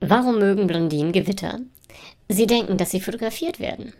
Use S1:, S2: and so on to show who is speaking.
S1: Warum mögen Blondinen Gewitter? Sie denken, dass sie fotografiert werden.